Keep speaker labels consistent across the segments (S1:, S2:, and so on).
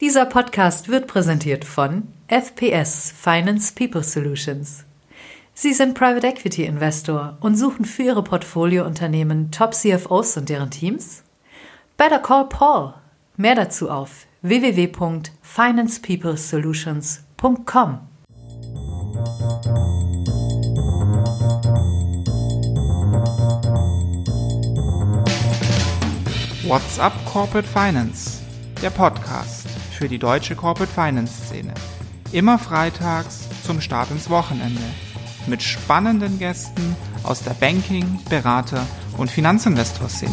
S1: Dieser Podcast wird präsentiert von FPS Finance People Solutions. Sie sind Private Equity Investor und suchen für Ihre Portfoliounternehmen Top CFOs und deren Teams? Better Call Paul. Mehr dazu auf www.financepeoplesolutions.com.
S2: What's up Corporate Finance? Der Podcast für die deutsche Corporate Finance Szene. Immer freitags zum Start ins Wochenende. Mit spannenden Gästen aus der Banking-, Berater- und Finanzinvestor-Szene.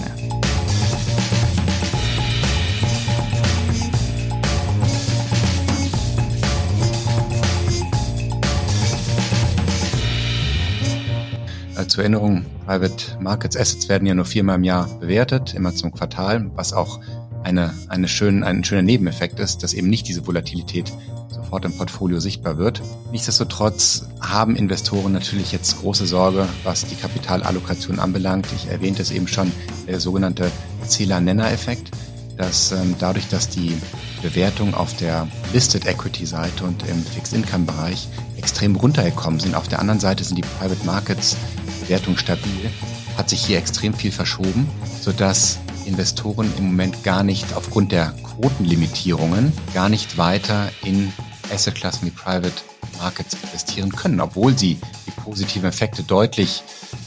S3: Äh, zur Erinnerung, Private Markets Assets werden ja nur viermal im Jahr bewertet, immer zum Quartal, was auch eine, eine schön, ein schöner Nebeneffekt ist, dass eben nicht diese Volatilität sofort im Portfolio sichtbar wird. Nichtsdestotrotz haben Investoren natürlich jetzt große Sorge, was die Kapitalallokation anbelangt. Ich erwähnte es eben schon, der sogenannte Zähler-Nenner-Effekt, dass ähm, dadurch, dass die Bewertungen auf der Listed Equity Seite und im Fixed Income Bereich extrem runtergekommen sind. Auf der anderen Seite sind die Private Markets Bewertungen stabil, hat sich hier extrem viel verschoben, sodass Investoren im Moment gar nicht aufgrund der Quotenlimitierungen gar nicht weiter in Assetklassen wie Private Markets investieren können, obwohl sie die positiven Effekte deutlich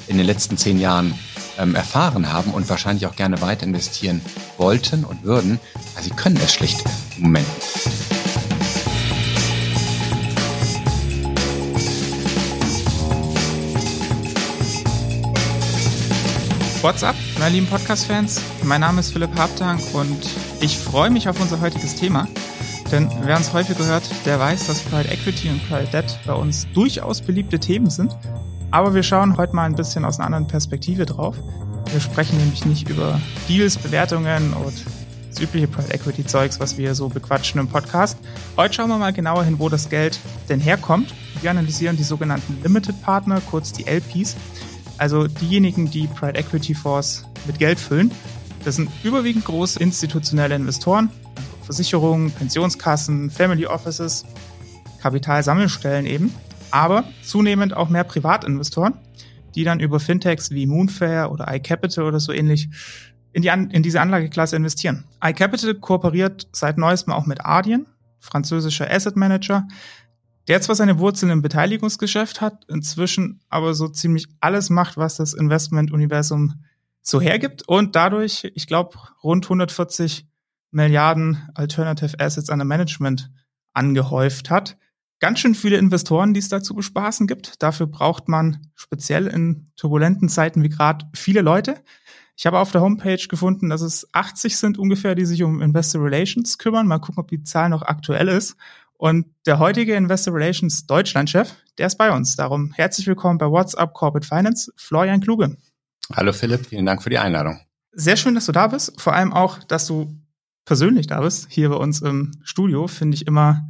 S3: in den letzten zehn Jahren ähm, erfahren haben und wahrscheinlich auch gerne weiter investieren wollten und würden, aber sie können es schlicht im Moment
S2: What's up, meine lieben Podcast-Fans? Mein Name ist Philipp Habtank und ich freue mich auf unser heutiges Thema. Denn wer uns häufig gehört, der weiß, dass Private Equity und Private Debt bei uns durchaus beliebte Themen sind. Aber wir schauen heute mal ein bisschen aus einer anderen Perspektive drauf. Wir sprechen nämlich nicht über Deals, Bewertungen und das übliche Private Equity Zeugs, was wir so bequatschen im Podcast. Heute schauen wir mal genauer hin, wo das Geld denn herkommt. Wir analysieren die sogenannten Limited Partner, kurz die LPs also diejenigen, die Private Equity Fonds mit Geld füllen, das sind überwiegend große institutionelle Investoren, also Versicherungen, Pensionskassen, Family Offices, Kapitalsammelstellen eben, aber zunehmend auch mehr Privatinvestoren, die dann über Fintechs wie Moonfair oder iCapital oder so ähnlich in, die in diese Anlageklasse investieren. iCapital kooperiert seit neuestem auch mit Ardien, französischer Asset Manager, der zwar seine Wurzeln im Beteiligungsgeschäft hat, inzwischen aber so ziemlich alles macht, was das Investmentuniversum so hergibt und dadurch, ich glaube, rund 140 Milliarden Alternative Assets under Management angehäuft hat. Ganz schön viele Investoren, die es da zu bespaßen gibt. Dafür braucht man speziell in turbulenten Zeiten wie gerade viele Leute. Ich habe auf der Homepage gefunden, dass es 80 sind ungefähr, die sich um Investor Relations kümmern. Mal gucken, ob die Zahl noch aktuell ist. Und der heutige Investor Relations Deutschlandchef, der ist bei uns. Darum herzlich willkommen bei WhatsApp Corporate Finance, Florian Kluge.
S3: Hallo Philipp, vielen Dank für die Einladung.
S2: Sehr schön, dass du da bist. Vor allem auch, dass du persönlich da bist, hier bei uns im Studio. Finde ich immer,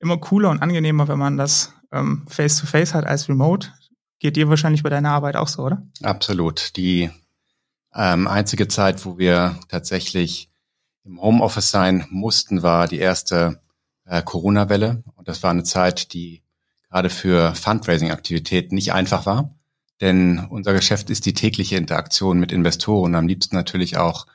S2: immer cooler und angenehmer, wenn man das ähm, face-to-face hat als remote. Geht dir wahrscheinlich bei deiner Arbeit auch so, oder?
S3: Absolut. Die ähm, einzige Zeit, wo wir tatsächlich im Homeoffice sein mussten, war die erste äh, Corona-Welle. Und das war eine Zeit, die gerade für Fundraising-Aktivitäten nicht einfach war. Denn unser Geschäft ist die tägliche Interaktion mit Investoren, am liebsten natürlich auch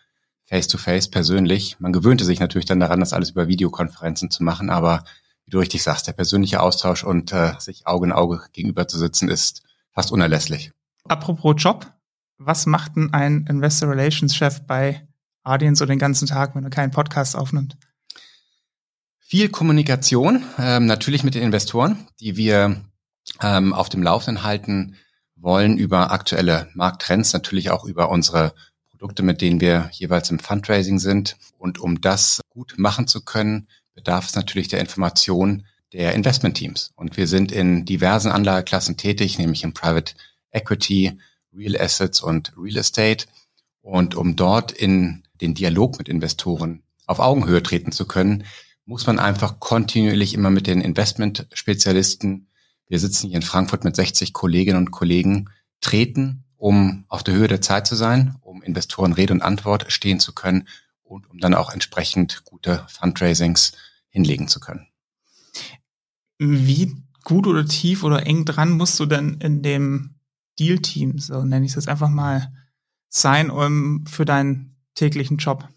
S3: face-to-face -face, persönlich. Man gewöhnte sich natürlich dann daran, das alles über Videokonferenzen zu machen, aber wie du richtig sagst, der persönliche Austausch und äh, sich Auge in Auge gegenüber zu sitzen, ist fast unerlässlich.
S2: Apropos Job, was macht denn ein Investor Relations Chef bei Adyen so den ganzen Tag, wenn er keinen Podcast aufnimmt?
S3: Viel Kommunikation, ähm, natürlich mit den Investoren, die wir ähm, auf dem Laufenden halten wollen über aktuelle Markttrends, natürlich auch über unsere Produkte, mit denen wir jeweils im Fundraising sind. Und um das gut machen zu können, bedarf es natürlich der Information der Investmentteams. Und wir sind in diversen Anlageklassen tätig, nämlich im Private Equity, Real Assets und Real Estate. Und um dort in den Dialog mit Investoren auf Augenhöhe treten zu können, muss man einfach kontinuierlich immer mit den Investmentspezialisten, wir sitzen hier in Frankfurt mit 60 Kolleginnen und Kollegen, treten, um auf der Höhe der Zeit zu sein, um Investoren Rede und Antwort stehen zu können und um dann auch entsprechend gute Fundraisings hinlegen zu können.
S2: Wie gut oder tief oder eng dran musst du denn in dem Deal-Team, so nenne ich es jetzt einfach mal, sein um, für deinen täglichen Job?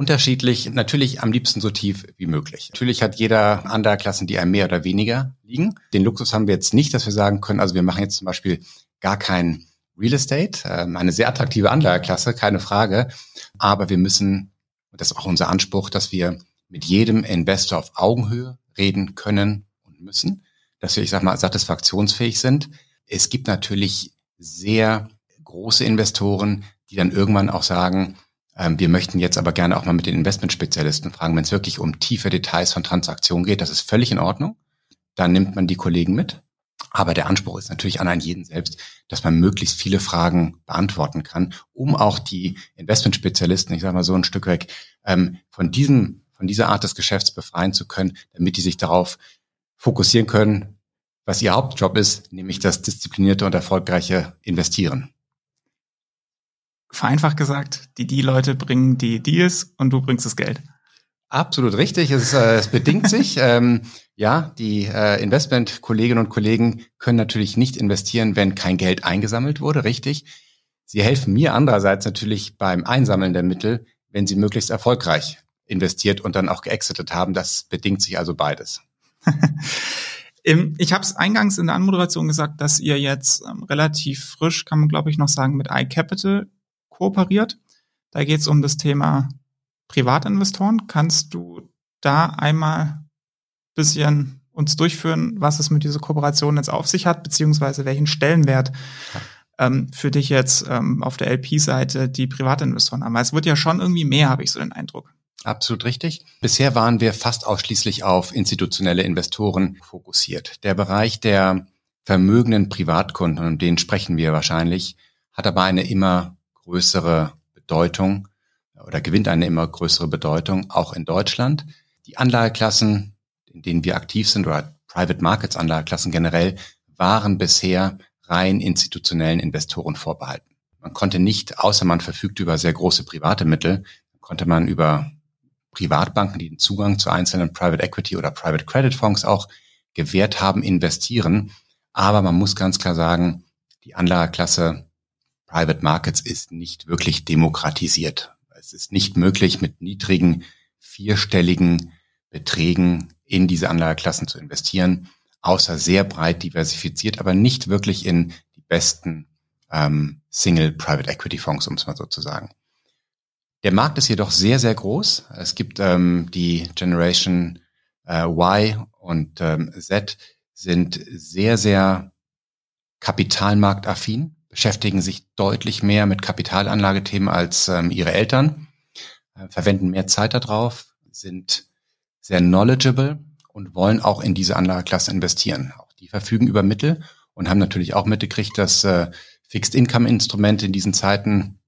S3: Unterschiedlich, natürlich am liebsten so tief wie möglich. Natürlich hat jeder andere Klassen, die einem mehr oder weniger liegen. Den Luxus haben wir jetzt nicht, dass wir sagen können, also wir machen jetzt zum Beispiel gar kein Real Estate, ähm, eine sehr attraktive Anlageklasse, keine Frage. Aber wir müssen, und das ist auch unser Anspruch, dass wir mit jedem Investor auf Augenhöhe reden können und müssen, dass wir, ich sag mal, satisfaktionsfähig sind. Es gibt natürlich sehr große Investoren, die dann irgendwann auch sagen, wir möchten jetzt aber gerne auch mal mit den Investmentspezialisten fragen, wenn es wirklich um tiefe Details von Transaktionen geht, das ist völlig in Ordnung. Dann nimmt man die Kollegen mit. Aber der Anspruch ist natürlich an einen jeden selbst, dass man möglichst viele Fragen beantworten kann, um auch die Investmentspezialisten, ich sage mal so ein Stück weg, ähm, von diesem, von dieser Art des Geschäfts befreien zu können, damit die sich darauf fokussieren können, was ihr Hauptjob ist, nämlich das disziplinierte und erfolgreiche Investieren
S2: vereinfacht gesagt, die Die-Leute bringen die Deals und du bringst das Geld.
S3: Absolut richtig. Es, äh, es bedingt sich. ähm, ja, die äh, Investment-Kolleginnen und Kollegen können natürlich nicht investieren, wenn kein Geld eingesammelt wurde, richtig. Sie helfen mir andererseits natürlich beim Einsammeln der Mittel, wenn sie möglichst erfolgreich investiert und dann auch geexitet haben. Das bedingt sich also beides.
S2: ich habe es eingangs in der Anmoderation gesagt, dass ihr jetzt ähm, relativ frisch, kann man glaube ich noch sagen, mit iCapital kooperiert. Da geht es um das Thema Privatinvestoren. Kannst du da einmal bisschen uns durchführen, was es mit dieser Kooperation jetzt auf sich hat, beziehungsweise welchen Stellenwert ähm, für dich jetzt ähm, auf der LP-Seite die Privatinvestoren haben? Weil es wird ja schon irgendwie mehr, habe ich so den Eindruck.
S3: Absolut richtig. Bisher waren wir fast ausschließlich auf institutionelle Investoren fokussiert. Der Bereich der vermögenden Privatkunden, um den sprechen wir wahrscheinlich, hat aber eine immer größere Bedeutung oder gewinnt eine immer größere Bedeutung, auch in Deutschland. Die Anlageklassen, in denen wir aktiv sind, oder Private Markets Anlageklassen generell, waren bisher rein institutionellen Investoren vorbehalten. Man konnte nicht, außer man verfügt über sehr große private Mittel, konnte man über Privatbanken, die den Zugang zu einzelnen Private Equity oder Private Credit Fonds auch gewährt haben, investieren. Aber man muss ganz klar sagen, die Anlageklasse Private Markets ist nicht wirklich demokratisiert. Es ist nicht möglich, mit niedrigen vierstelligen Beträgen in diese Anlageklassen zu investieren, außer sehr breit diversifiziert, aber nicht wirklich in die besten ähm, Single Private Equity Fonds, um es mal so zu sagen. Der Markt ist jedoch sehr, sehr groß. Es gibt ähm, die Generation äh, Y und ähm, Z sind sehr, sehr kapitalmarktaffin beschäftigen sich deutlich mehr mit Kapitalanlagethemen als ähm, ihre Eltern, äh, verwenden mehr Zeit darauf, sind sehr knowledgeable und wollen auch in diese Anlageklasse investieren. Auch die verfügen über Mittel und haben natürlich auch mitgekriegt, dass äh, Fixed-Income-Instrumente in diesen Zeiten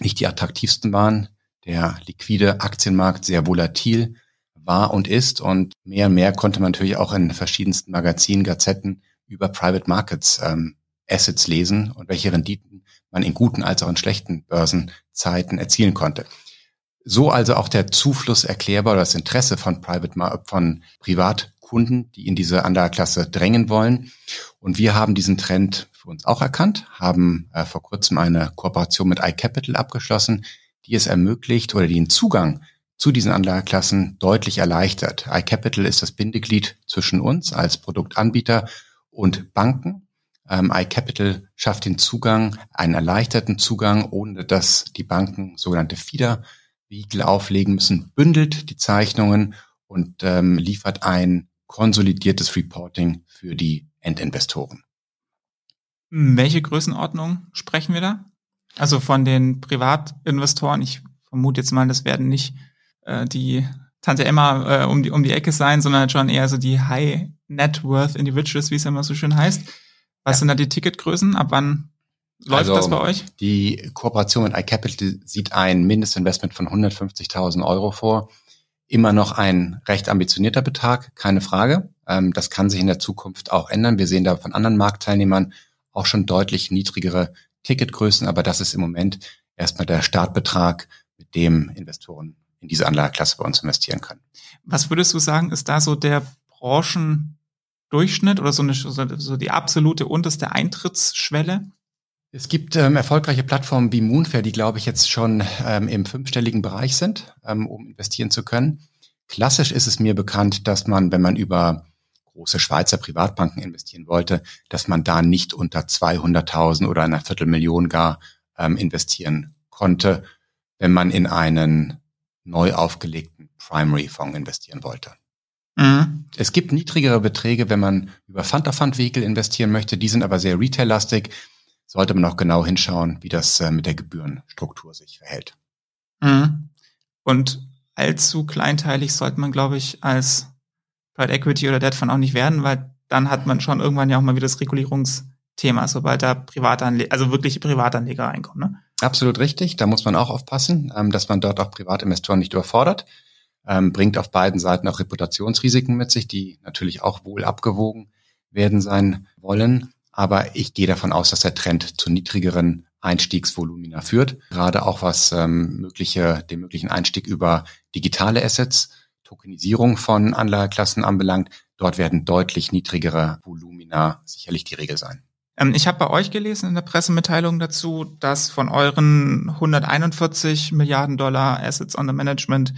S3: nicht die attraktivsten waren. Der liquide Aktienmarkt sehr volatil war und ist und mehr und mehr konnte man natürlich auch in verschiedensten Magazinen, Gazetten über Private Markets ähm, Assets lesen und welche Renditen man in guten als auch in schlechten Börsenzeiten erzielen konnte. So also auch der Zufluss erklärbar oder das Interesse von Private von Privatkunden, die in diese Anlageklasse drängen wollen. Und wir haben diesen Trend für uns auch erkannt, haben äh, vor kurzem eine Kooperation mit iCapital abgeschlossen, die es ermöglicht oder den Zugang zu diesen Anlageklassen deutlich erleichtert. iCapital ist das Bindeglied zwischen uns als Produktanbieter und Banken ähm, iCapital schafft den Zugang, einen erleichterten Zugang, ohne dass die Banken sogenannte Feeder-Vehikel auflegen müssen, bündelt die Zeichnungen und ähm, liefert ein konsolidiertes Reporting für die Endinvestoren.
S2: Welche Größenordnung sprechen wir da? Also von den Privatinvestoren, ich vermute jetzt mal, das werden nicht äh, die Tante Emma äh, um, die, um die Ecke sein, sondern schon eher so die High Net Worth Individuals, wie es immer so schön heißt. Was sind da die Ticketgrößen? Ab wann läuft also, das bei euch?
S3: Die Kooperation mit iCapital sieht ein Mindestinvestment von 150.000 Euro vor. Immer noch ein recht ambitionierter Betrag, keine Frage. Ähm, das kann sich in der Zukunft auch ändern. Wir sehen da von anderen Marktteilnehmern auch schon deutlich niedrigere Ticketgrößen, aber das ist im Moment erstmal der Startbetrag mit dem Investoren in diese Anlageklasse bei uns investieren können.
S2: Was würdest du sagen, ist da so der Branchendurchschnitt oder so, eine, so die absolute unterste Eintrittsschwelle?
S3: Es gibt ähm, erfolgreiche Plattformen wie Moonfair, die, glaube ich, jetzt schon ähm, im fünfstelligen Bereich sind, ähm, um investieren zu können. Klassisch ist es mir bekannt, dass man, wenn man über große Schweizer Privatbanken investieren wollte, dass man da nicht unter 200.000 oder einer Viertelmillion gar ähm, investieren konnte, wenn man in einen neu aufgelegten Primary-Fonds investieren wollte. Mhm. Es gibt niedrigere Beträge, wenn man über Fund-of-Fund-Vehikel investieren möchte. Die sind aber sehr retail-lastig sollte man auch genau hinschauen, wie das äh, mit der Gebührenstruktur sich verhält.
S2: Mhm. Und allzu kleinteilig sollte man, glaube ich, als Private Equity oder Debt Fund auch nicht werden, weil dann hat man schon irgendwann ja auch mal wieder das Regulierungsthema, sobald da Privatanleger, also wirklich Privatanleger reinkommen. Ne?
S3: Absolut richtig. Da muss man auch aufpassen, ähm, dass man dort auch Privatinvestoren nicht überfordert. Ähm, bringt auf beiden Seiten auch Reputationsrisiken mit sich, die natürlich auch wohl abgewogen werden sein wollen. Aber ich gehe davon aus, dass der Trend zu niedrigeren Einstiegsvolumina führt. Gerade auch was ähm, mögliche, den möglichen Einstieg über digitale Assets, Tokenisierung von Anlageklassen anbelangt. Dort werden deutlich niedrigere Volumina sicherlich die Regel sein.
S2: Ähm, ich habe bei euch gelesen in der Pressemitteilung dazu, dass von euren 141 Milliarden Dollar Assets under Management,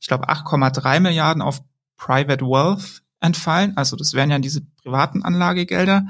S2: ich glaube 8,3 Milliarden auf Private Wealth entfallen. Also das wären ja diese privaten Anlagegelder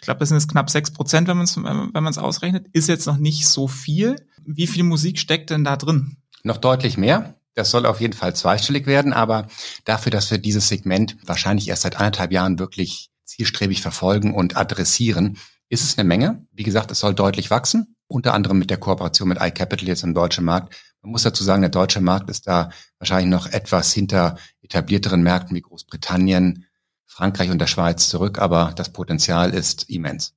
S2: ich glaube, das sind jetzt knapp sechs Prozent, wenn man es wenn man es ausrechnet, ist jetzt noch nicht so viel. Wie viel Musik steckt denn da drin?
S3: Noch deutlich mehr. Das soll auf jeden Fall zweistellig werden, aber dafür, dass wir dieses Segment wahrscheinlich erst seit anderthalb Jahren wirklich zielstrebig verfolgen und adressieren, ist es eine Menge. Wie gesagt, es soll deutlich wachsen, unter anderem mit der Kooperation mit iCapital jetzt im deutschen Markt. Man muss dazu sagen, der deutsche Markt ist da wahrscheinlich noch etwas hinter etablierteren Märkten wie Großbritannien, Frankreich und der Schweiz zurück, aber das Potenzial ist immens.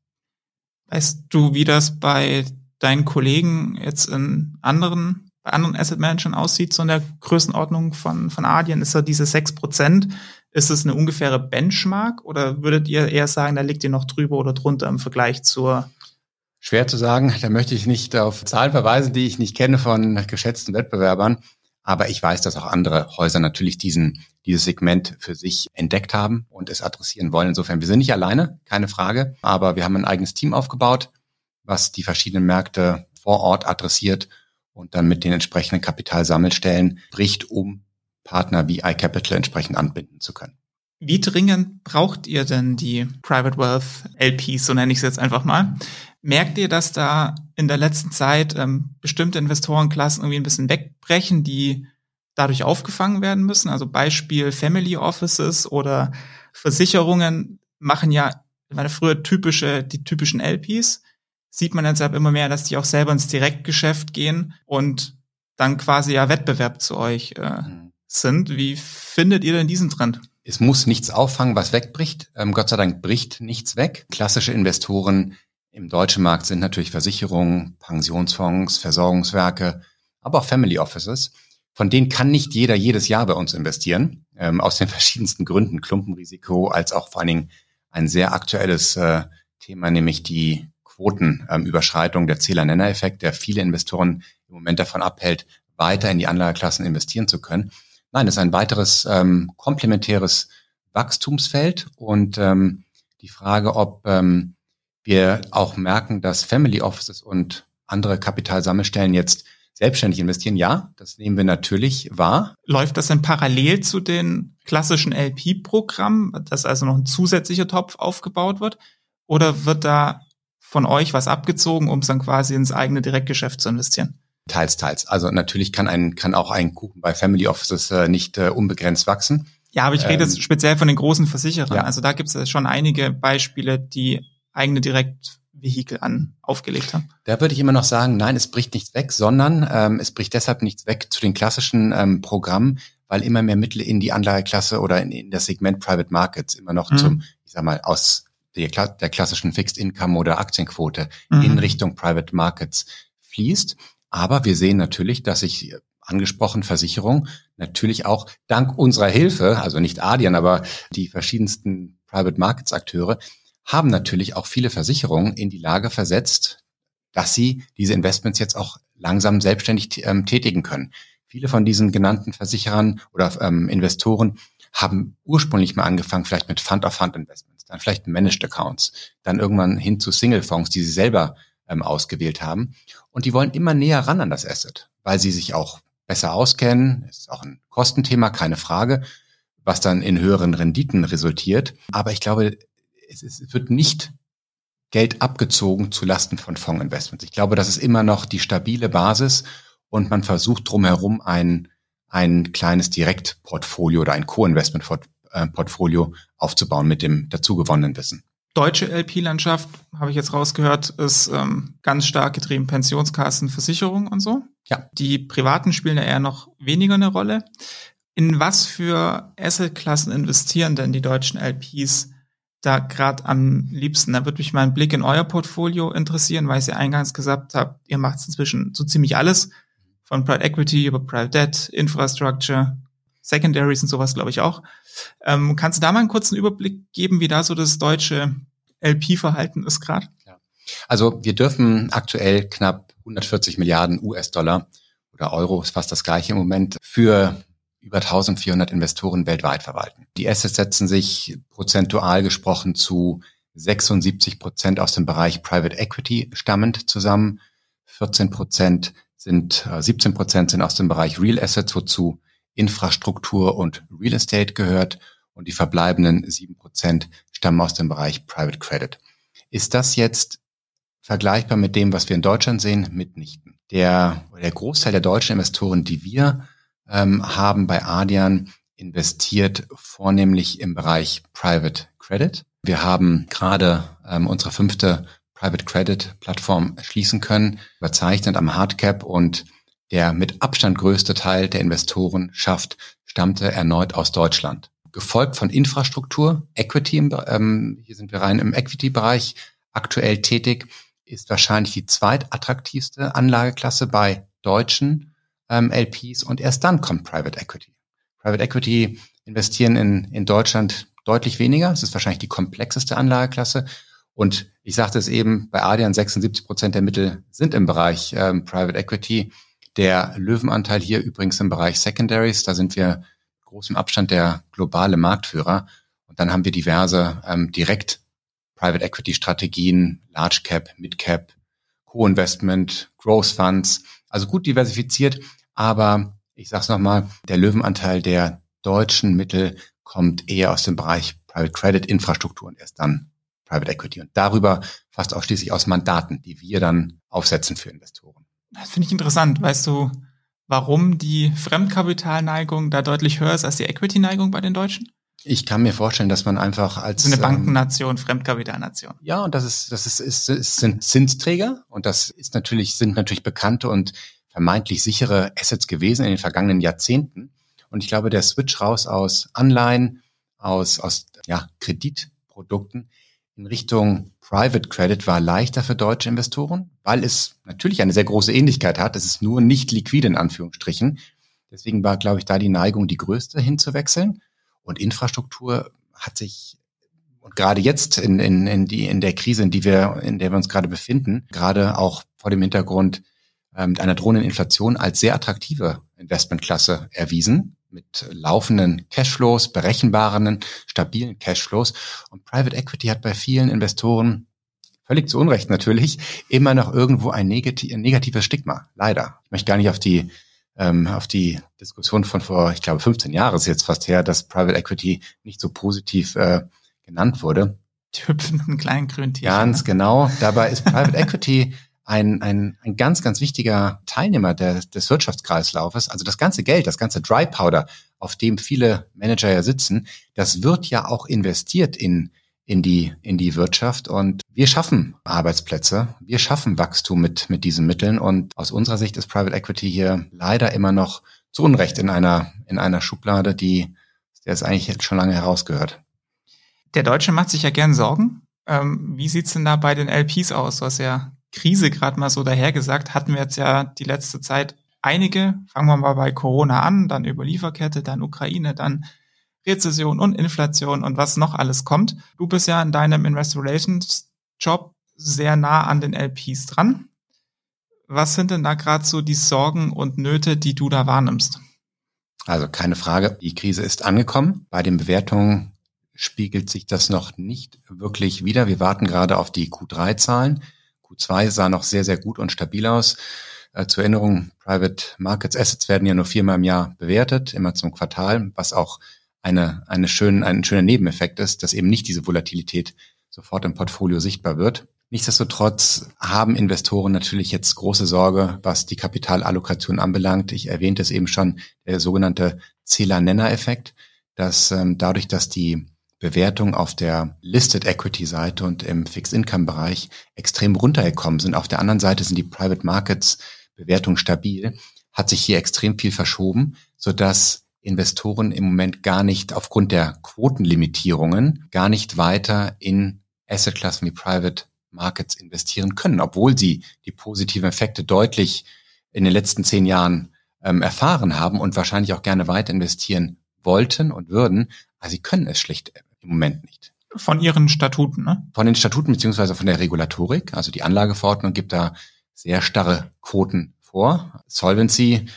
S2: Weißt du, wie das bei deinen Kollegen jetzt in anderen, bei anderen Asset Managern aussieht, so in der Größenordnung von, von Adyen? Ist da diese sechs Prozent? Ist es eine ungefähre Benchmark oder würdet ihr eher sagen, da liegt ihr noch drüber oder drunter im Vergleich zur
S3: Schwer zu sagen, da möchte ich nicht auf Zahlen verweisen, die ich nicht kenne von geschätzten Wettbewerbern. Aber ich weiß, dass auch andere Häuser natürlich diesen, dieses Segment für sich entdeckt haben und es adressieren wollen. Insofern, wir sind nicht alleine, keine Frage. Aber wir haben ein eigenes Team aufgebaut, was die verschiedenen Märkte vor Ort adressiert und dann mit den entsprechenden Kapitalsammelstellen bricht, um Partner wie iCapital entsprechend anbinden zu können.
S2: Wie dringend braucht ihr denn die Private Wealth LPs, so nenne ich es jetzt einfach mal? Merkt ihr, dass da in der letzten Zeit ähm, bestimmte Investorenklassen irgendwie ein bisschen wegbrechen, die dadurch aufgefangen werden müssen? Also Beispiel Family Offices oder Versicherungen machen ja, meine, früher typische, die typischen LPs. Sieht man aber immer mehr, dass die auch selber ins Direktgeschäft gehen und dann quasi ja Wettbewerb zu euch äh, mhm. sind. Wie findet ihr denn diesen Trend?
S3: Es muss nichts auffangen, was wegbricht. Ähm, Gott sei Dank bricht nichts weg. Klassische Investoren im deutschen Markt sind natürlich Versicherungen, Pensionsfonds, Versorgungswerke, aber auch Family Offices. Von denen kann nicht jeder jedes Jahr bei uns investieren, ähm, aus den verschiedensten Gründen, Klumpenrisiko, als auch vor allen Dingen ein sehr aktuelles äh, Thema, nämlich die Quotenüberschreitung, ähm, der Zähler-Nenner-Effekt, der viele Investoren im Moment davon abhält, weiter in die Anlageklassen investieren zu können. Nein, es ist ein weiteres ähm, komplementäres Wachstumsfeld und ähm, die Frage, ob ähm, wir auch merken, dass Family Offices und andere Kapitalsammelstellen jetzt selbstständig investieren. Ja, das nehmen wir natürlich wahr.
S2: Läuft das denn parallel zu den klassischen LP-Programmen, dass also noch ein zusätzlicher Topf aufgebaut wird? Oder wird da von euch was abgezogen, um es dann quasi ins eigene Direktgeschäft zu investieren?
S3: Teils, teils. Also natürlich kann ein, kann auch ein Kuchen bei Family Offices äh, nicht äh, unbegrenzt wachsen.
S2: Ja, aber ich rede ähm, jetzt speziell von den großen Versicherern. Ja. Also da gibt es schon einige Beispiele, die eigene Direktvehikel an aufgelegt haben?
S3: Da würde ich immer noch sagen, nein, es bricht nichts weg, sondern ähm, es bricht deshalb nichts weg zu den klassischen ähm, Programmen, weil immer mehr Mittel in die Anlageklasse oder in, in das Segment Private Markets immer noch mhm. zum, ich sag mal, aus der, der klassischen Fixed Income oder Aktienquote mhm. in Richtung Private Markets fließt. Aber wir sehen natürlich, dass sich angesprochen Versicherung natürlich auch dank unserer Hilfe, also nicht Adyen, aber die verschiedensten Private Markets Akteure, haben natürlich auch viele Versicherungen in die Lage versetzt, dass sie diese Investments jetzt auch langsam selbstständig ähm, tätigen können. Viele von diesen genannten Versicherern oder ähm, Investoren haben ursprünglich mal angefangen, vielleicht mit Fund-of-Fund-Investments, dann vielleicht Managed Accounts, dann irgendwann hin zu Single-Fonds, die sie selber ähm, ausgewählt haben. Und die wollen immer näher ran an das Asset, weil sie sich auch besser auskennen. Das ist auch ein Kostenthema, keine Frage, was dann in höheren Renditen resultiert. Aber ich glaube, es, es wird nicht Geld abgezogen zu Lasten von Fondsinvestments. Ich glaube, das ist immer noch die stabile Basis und man versucht drumherum ein, ein kleines Direktportfolio oder ein Co-Investment-Portfolio aufzubauen mit dem dazugewonnenen Wissen
S2: deutsche LP-Landschaft, habe ich jetzt rausgehört, ist ähm, ganz stark getrieben Pensionskassen, Versicherungen und so. Ja. Die privaten spielen ja eher noch weniger eine Rolle. In was für Assetklassen investieren denn die deutschen LPs da gerade am liebsten? Da würde mich mal ein Blick in euer Portfolio interessieren, weil ich ja eingangs gesagt habe, ihr macht inzwischen so ziemlich alles. Von Private Equity über Private Debt, Infrastructure, Secondaries und sowas, glaube ich auch. Ähm, kannst du da mal einen kurzen Überblick geben, wie da so das deutsche LP-Verhalten ist gerade? Ja.
S3: Also wir dürfen aktuell knapp 140 Milliarden US-Dollar oder Euro, ist fast das gleiche im Moment, für über 1400 Investoren weltweit verwalten. Die Assets setzen sich prozentual gesprochen zu 76 Prozent aus dem Bereich Private Equity stammend zusammen. 14 Prozent sind, äh, 17 Prozent sind aus dem Bereich Real Assets, wozu Infrastruktur und Real Estate gehört und die verbleibenden sieben Prozent stammen aus dem Bereich Private Credit. Ist das jetzt vergleichbar mit dem, was wir in Deutschland sehen? Mitnichten. Der, der Großteil der deutschen Investoren, die wir ähm, haben bei Adian, investiert vornehmlich im Bereich Private Credit. Wir haben gerade ähm, unsere fünfte Private Credit Plattform schließen können, überzeichnet am Hardcap und der mit Abstand größte Teil der Investoren schafft, stammte erneut aus Deutschland. Gefolgt von Infrastruktur, Equity, ähm, hier sind wir rein im Equity-Bereich aktuell tätig, ist wahrscheinlich die zweitattraktivste Anlageklasse bei deutschen ähm, LPs und erst dann kommt Private Equity. Private Equity investieren in, in Deutschland deutlich weniger. Es ist wahrscheinlich die komplexeste Anlageklasse. Und ich sagte es eben, bei Adian 76 Prozent der Mittel sind im Bereich ähm, Private Equity. Der Löwenanteil hier übrigens im Bereich Secondaries, da sind wir großem Abstand der globale Marktführer. Und dann haben wir diverse ähm, direkt Private Equity Strategien, Large Cap, Mid Cap, Co-Investment, Growth Funds, also gut diversifiziert. Aber ich sage es nochmal, der Löwenanteil der deutschen Mittel kommt eher aus dem Bereich Private Credit Infrastruktur und erst dann Private Equity und darüber fast ausschließlich aus Mandaten, die wir dann aufsetzen für Investoren.
S2: Das finde ich interessant. Weißt du, warum die Fremdkapitalneigung da deutlich höher ist als die Equity-Neigung bei den Deutschen?
S3: Ich kann mir vorstellen, dass man einfach als
S2: eine Bankennation, ähm, Fremdkapitalnation.
S3: Ja, und das ist, das ist, ist, ist sind Zinsträger und das ist natürlich sind natürlich bekannte und vermeintlich sichere Assets gewesen in den vergangenen Jahrzehnten. Und ich glaube, der Switch raus aus Anleihen, aus aus ja Kreditprodukten in Richtung Private Credit war leichter für deutsche Investoren, weil es natürlich eine sehr große Ähnlichkeit hat. Es ist nur nicht liquide in Anführungsstrichen. Deswegen war, glaube ich, da die Neigung die größte hinzuwechseln. Und Infrastruktur hat sich und gerade jetzt in, in, in, die, in der Krise, in, die wir, in der wir uns gerade befinden, gerade auch vor dem Hintergrund mit einer drohenden Inflation als sehr attraktive Investmentklasse erwiesen mit laufenden Cashflows, berechenbaren, stabilen Cashflows. Und Private Equity hat bei vielen Investoren völlig zu Unrecht natürlich immer noch irgendwo ein, negati ein negatives Stigma. Leider. Ich möchte gar nicht auf die ähm, auf die Diskussion von vor, ich glaube, 15 Jahren ist jetzt fast her, dass Private Equity nicht so positiv äh, genannt wurde.
S2: Die hüpfenden kleinen grünen
S3: Tiere. Ganz ne? genau. Dabei ist Private Equity ein, ein, ein ganz, ganz wichtiger Teilnehmer der, des Wirtschaftskreislaufes. Also das ganze Geld, das ganze Dry Powder, auf dem viele Manager ja sitzen, das wird ja auch investiert in, in die, in die Wirtschaft und wir schaffen Arbeitsplätze, wir schaffen Wachstum mit, mit diesen Mitteln und aus unserer Sicht ist Private Equity hier leider immer noch zu Unrecht in einer, in einer Schublade, die, der es eigentlich jetzt schon lange herausgehört.
S2: Der Deutsche macht sich ja gern Sorgen. Ähm, wie sieht's denn da bei den LPs aus? Du hast ja Krise gerade mal so dahergesagt, hatten wir jetzt ja die letzte Zeit einige. Fangen wir mal bei Corona an, dann über Lieferkette, dann Ukraine, dann Rezession und Inflation und was noch alles kommt. Du bist ja in deinem Investor Relations Job sehr nah an den LPs dran. Was sind denn da gerade so die Sorgen und Nöte, die du da wahrnimmst?
S3: Also keine Frage, die Krise ist angekommen. Bei den Bewertungen spiegelt sich das noch nicht wirklich wieder. Wir warten gerade auf die Q3-Zahlen. Q2 sah noch sehr, sehr gut und stabil aus. Äh, zur Erinnerung, Private Markets Assets werden ja nur viermal im Jahr bewertet, immer zum Quartal, was auch eine, eine schön, ein schöner Nebeneffekt ist, dass eben nicht diese Volatilität sofort im Portfolio sichtbar wird. Nichtsdestotrotz haben Investoren natürlich jetzt große Sorge, was die Kapitalallokation anbelangt. Ich erwähnte es eben schon, der sogenannte Zähler-Nenner-Effekt, dass ähm, dadurch, dass die Bewertungen auf der Listed Equity Seite und im Fixed Income Bereich extrem runtergekommen sind. Auf der anderen Seite sind die Private Markets Bewertungen stabil, hat sich hier extrem viel verschoben, so dass Investoren im Moment gar nicht aufgrund der Quotenlimitierungen gar nicht weiter in Assetklassen wie Private Markets investieren können, obwohl sie die positiven Effekte deutlich in den letzten zehn Jahren ähm, erfahren haben und wahrscheinlich auch gerne weiter investieren wollten und würden. Aber sie können es schlicht im Moment nicht.
S2: Von ihren Statuten, ne?
S3: Von den Statuten beziehungsweise von der Regulatorik. Also die Anlageverordnung gibt da sehr starre Quoten vor. Solvency,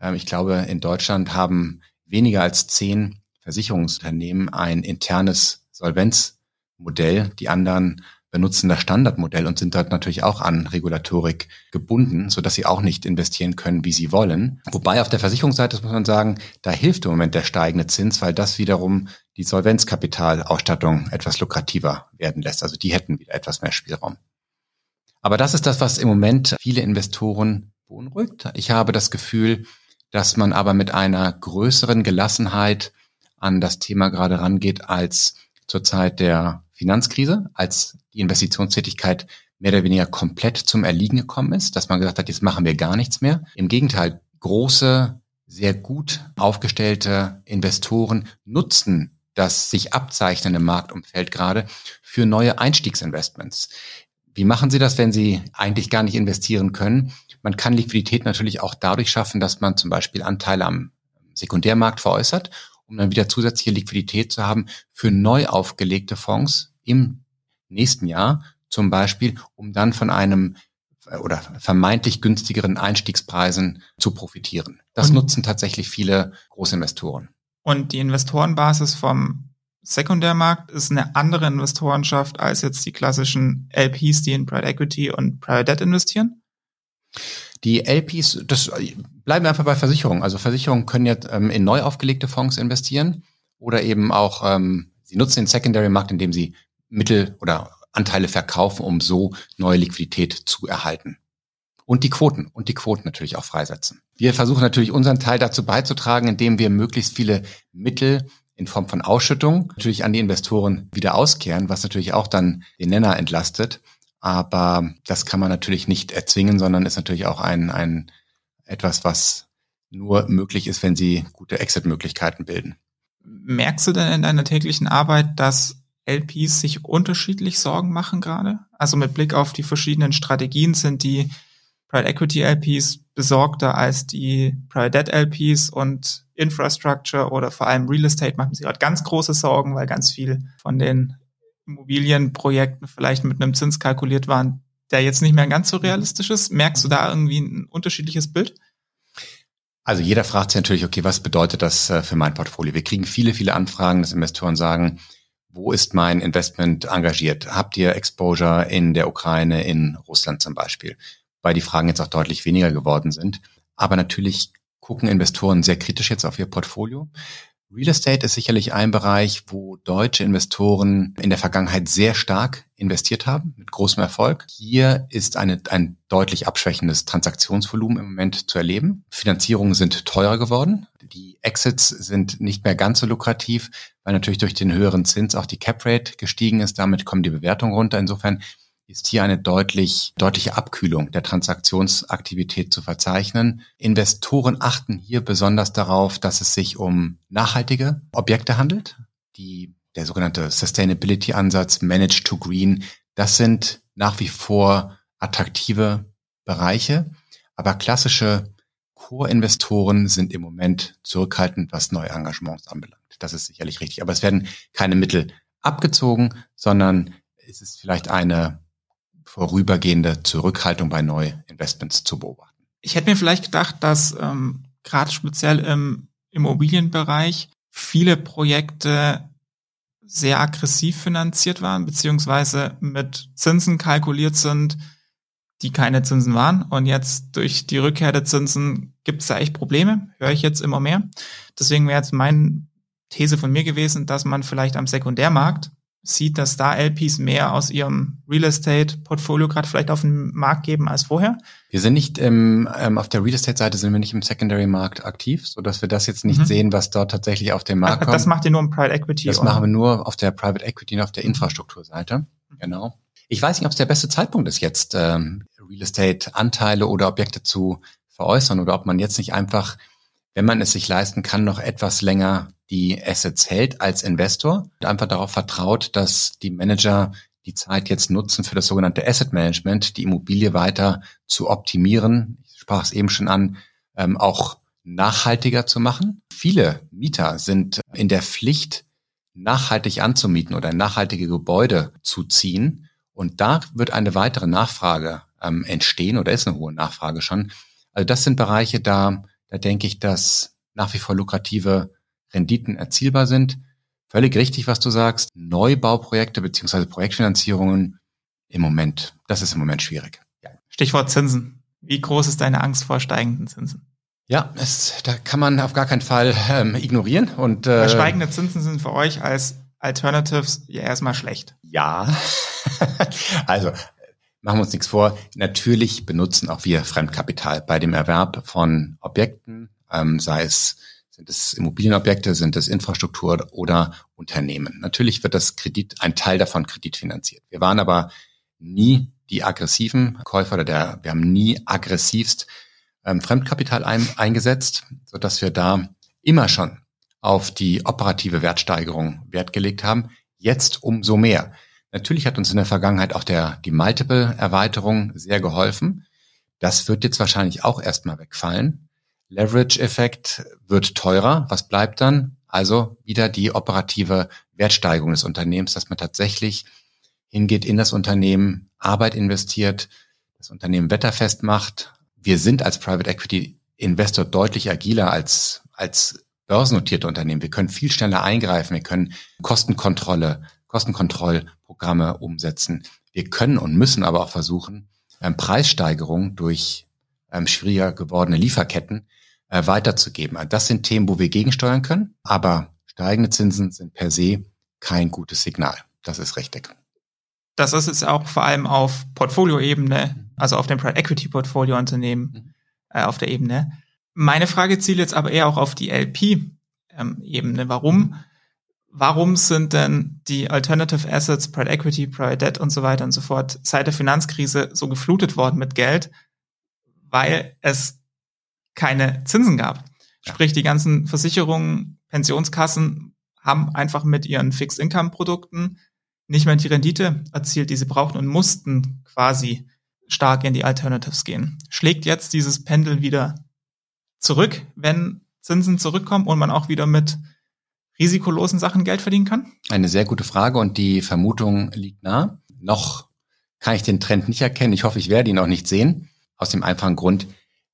S3: äh, ich glaube, in Deutschland haben weniger als zehn Versicherungsunternehmen ein internes Solvenzmodell. Die anderen benutzen das Standardmodell und sind dort natürlich auch an Regulatorik gebunden, so dass sie auch nicht investieren können, wie sie wollen. Wobei auf der Versicherungsseite muss man sagen, da hilft im Moment der steigende Zins, weil das wiederum die Solvenzkapitalausstattung etwas lukrativer werden lässt. Also die hätten wieder etwas mehr Spielraum. Aber das ist das, was im Moment viele Investoren beunruhigt. Ich habe das Gefühl, dass man aber mit einer größeren Gelassenheit an das Thema gerade rangeht als zur Zeit der Finanzkrise, als die Investitionstätigkeit mehr oder weniger komplett zum Erliegen gekommen ist, dass man gesagt hat, jetzt machen wir gar nichts mehr. Im Gegenteil, große, sehr gut aufgestellte Investoren nutzen das sich abzeichnende Marktumfeld gerade für neue Einstiegsinvestments. Wie machen Sie das, wenn Sie eigentlich gar nicht investieren können? Man kann Liquidität natürlich auch dadurch schaffen, dass man zum Beispiel Anteile am Sekundärmarkt veräußert, um dann wieder zusätzliche Liquidität zu haben für neu aufgelegte Fonds im nächsten Jahr, zum Beispiel, um dann von einem äh, oder vermeintlich günstigeren Einstiegspreisen zu profitieren. Das Und nutzen tatsächlich viele Großinvestoren.
S2: Und die Investorenbasis vom Sekundärmarkt ist eine andere Investorenschaft als jetzt die klassischen LPs, die in Private Equity und Private Debt investieren?
S3: Die LPs, das bleiben wir einfach bei Versicherungen. Also Versicherungen können jetzt ähm, in neu aufgelegte Fonds investieren oder eben auch, ähm, sie nutzen den Secondary-Markt, indem sie Mittel oder Anteile verkaufen, um so neue Liquidität zu erhalten. Und die Quoten und die Quoten natürlich auch freisetzen. Wir versuchen natürlich unseren Teil dazu beizutragen, indem wir möglichst viele Mittel in Form von Ausschüttung natürlich an die Investoren wieder auskehren, was natürlich auch dann den Nenner entlastet. Aber das kann man natürlich nicht erzwingen, sondern ist natürlich auch ein, ein etwas, was nur möglich ist, wenn sie gute Exit-Möglichkeiten bilden.
S2: Merkst du denn in deiner täglichen Arbeit, dass LPs sich unterschiedlich Sorgen machen gerade? Also mit Blick auf die verschiedenen Strategien sind die Private Equity LPs besorgter als die Private Debt LPs und Infrastructure oder vor allem Real Estate machen sich gerade ganz große Sorgen, weil ganz viel von den Immobilienprojekten vielleicht mit einem Zins kalkuliert waren, der jetzt nicht mehr ganz so realistisch ist. Merkst du da irgendwie ein unterschiedliches Bild?
S3: Also jeder fragt sich natürlich, okay, was bedeutet das äh, für mein Portfolio? Wir kriegen viele, viele Anfragen, dass Investoren sagen, wo ist mein Investment engagiert? Habt ihr Exposure in der Ukraine, in Russland zum Beispiel? weil die Fragen jetzt auch deutlich weniger geworden sind. Aber natürlich gucken Investoren sehr kritisch jetzt auf ihr Portfolio. Real Estate ist sicherlich ein Bereich, wo deutsche Investoren in der Vergangenheit sehr stark investiert haben, mit großem Erfolg. Hier ist eine, ein deutlich abschwächendes Transaktionsvolumen im Moment zu erleben. Finanzierungen sind teurer geworden. Die Exits sind nicht mehr ganz so lukrativ, weil natürlich durch den höheren Zins auch die Cap Rate gestiegen ist. Damit kommen die Bewertungen runter. Insofern ist hier eine deutlich, deutliche Abkühlung der Transaktionsaktivität zu verzeichnen. Investoren achten hier besonders darauf, dass es sich um nachhaltige Objekte handelt. Die, der sogenannte Sustainability-Ansatz, Manage to Green, das sind nach wie vor attraktive Bereiche. Aber klassische Core-Investoren sind im Moment zurückhaltend, was neue Engagements anbelangt. Das ist sicherlich richtig. Aber es werden keine Mittel abgezogen, sondern es ist vielleicht eine vorübergehende Zurückhaltung bei Neuinvestments zu beobachten.
S2: Ich hätte mir vielleicht gedacht, dass ähm, gerade speziell im Immobilienbereich viele Projekte sehr aggressiv finanziert waren, beziehungsweise mit Zinsen kalkuliert sind, die keine Zinsen waren. Und jetzt durch die Rückkehr der Zinsen gibt es da echt Probleme, höre ich jetzt immer mehr. Deswegen wäre jetzt meine These von mir gewesen, dass man vielleicht am Sekundärmarkt sieht, dass da LPs mehr aus ihrem Real Estate Portfolio gerade vielleicht auf den Markt geben als vorher?
S3: Wir sind nicht ähm, ähm, auf der Real Estate Seite sind wir nicht im Secondary Markt aktiv, so dass wir das jetzt nicht mhm. sehen, was dort tatsächlich auf dem Markt kommt.
S2: Das macht ihr nur im Private Equity.
S3: Das oder? machen wir nur auf der Private Equity und auf der Infrastrukturseite. Mhm. Genau. Ich weiß nicht, ob es der beste Zeitpunkt ist, jetzt ähm, Real Estate Anteile oder Objekte zu veräußern oder ob man jetzt nicht einfach, wenn man es sich leisten kann, noch etwas länger die Assets hält als Investor und einfach darauf vertraut, dass die Manager die Zeit jetzt nutzen für das sogenannte Asset Management, die Immobilie weiter zu optimieren. Ich sprach es eben schon an, ähm, auch nachhaltiger zu machen. Viele Mieter sind in der Pflicht, nachhaltig anzumieten oder nachhaltige Gebäude zu ziehen. Und da wird eine weitere Nachfrage ähm, entstehen oder ist eine hohe Nachfrage schon. Also das sind Bereiche, da, da denke ich, dass nach wie vor lukrative Renditen erzielbar sind. Völlig richtig, was du sagst. Neubauprojekte beziehungsweise Projektfinanzierungen im Moment, das ist im Moment schwierig.
S2: Ja. Stichwort Zinsen. Wie groß ist deine Angst vor steigenden Zinsen?
S3: Ja, es, da kann man auf gar keinen Fall ähm, ignorieren. Und
S2: äh, steigende Zinsen sind für euch als Alternatives ja erstmal schlecht.
S3: Ja, also machen wir uns nichts vor. Natürlich benutzen auch wir Fremdkapital bei dem Erwerb von Objekten, ähm, sei es sind es Immobilienobjekte, sind es Infrastruktur oder Unternehmen? Natürlich wird das Kredit, ein Teil davon kreditfinanziert. Wir waren aber nie die aggressiven Käufer oder der, wir haben nie aggressivst ähm, Fremdkapital ein, eingesetzt, so dass wir da immer schon auf die operative Wertsteigerung Wert gelegt haben. Jetzt umso mehr. Natürlich hat uns in der Vergangenheit auch der, die Multiple-Erweiterung sehr geholfen. Das wird jetzt wahrscheinlich auch erstmal wegfallen. Leverage-Effekt wird teurer. Was bleibt dann? Also wieder die operative Wertsteigerung des Unternehmens, dass man tatsächlich hingeht in das Unternehmen, Arbeit investiert, das Unternehmen wetterfest macht. Wir sind als Private Equity Investor deutlich agiler als, als börsennotierte Unternehmen. Wir können viel schneller eingreifen. Wir können Kostenkontrolle, Kostenkontrollprogramme umsetzen. Wir können und müssen aber auch versuchen, ähm, Preissteigerungen durch ähm, schwieriger gewordene Lieferketten äh, weiterzugeben. Das sind Themen, wo wir gegensteuern können, aber steigende Zinsen sind per se kein gutes Signal. Das ist richtig.
S2: Das ist es auch vor allem auf Portfolioebene, also auf dem Private Equity Portfolio Unternehmen mhm. äh, auf der Ebene. Meine Frage zielt jetzt aber eher auch auf die LP-Ebene. Warum? Warum sind denn die Alternative Assets, Private Equity, Private Debt und so weiter und so fort seit der Finanzkrise so geflutet worden mit Geld? Weil es keine Zinsen gab. Ja. Sprich, die ganzen Versicherungen, Pensionskassen haben einfach mit ihren Fixed-Income-Produkten nicht mehr die Rendite erzielt, die sie brauchten und mussten quasi stark in die Alternatives gehen. Schlägt jetzt dieses Pendel wieder zurück, wenn Zinsen zurückkommen und man auch wieder mit risikolosen Sachen Geld verdienen kann?
S3: Eine sehr gute Frage und die Vermutung liegt nah. Noch kann ich den Trend nicht erkennen. Ich hoffe, ich werde ihn auch nicht sehen. Aus dem einfachen Grund,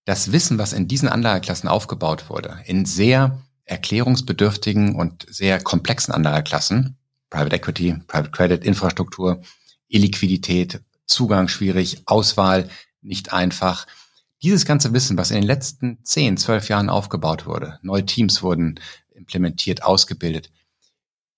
S3: das Wissen, was in diesen Anlageklassen aufgebaut wurde, in sehr erklärungsbedürftigen und sehr komplexen Anlageklassen, Private Equity, Private Credit, Infrastruktur, Illiquidität, Zugang schwierig, Auswahl nicht einfach. Dieses ganze Wissen, was in den letzten 10, 12 Jahren aufgebaut wurde, neue Teams wurden implementiert, ausgebildet,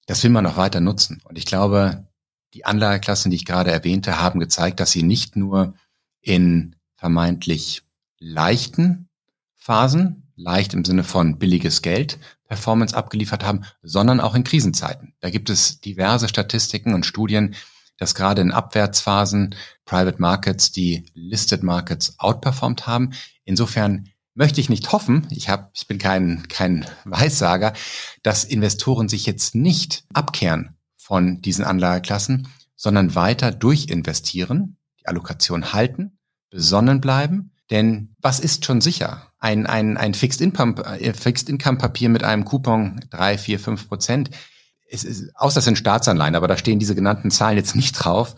S3: das will man noch weiter nutzen. Und ich glaube, die Anlageklassen, die ich gerade erwähnte, haben gezeigt, dass sie nicht nur in vermeintlich leichten Phasen, leicht im Sinne von billiges Geld, Performance abgeliefert haben, sondern auch in Krisenzeiten. Da gibt es diverse Statistiken und Studien, dass gerade in Abwärtsphasen Private Markets die Listed Markets outperformed haben. Insofern möchte ich nicht hoffen, ich, hab, ich bin kein, kein Weissager, dass Investoren sich jetzt nicht abkehren von diesen Anlageklassen, sondern weiter durchinvestieren, die Allokation halten, besonnen bleiben denn was ist schon sicher? Ein, ein, ein Fixed Income, äh, Fixed Income Papier mit einem Coupon drei, vier, fünf Prozent, es ist, außer es sind Staatsanleihen, aber da stehen diese genannten Zahlen jetzt nicht drauf,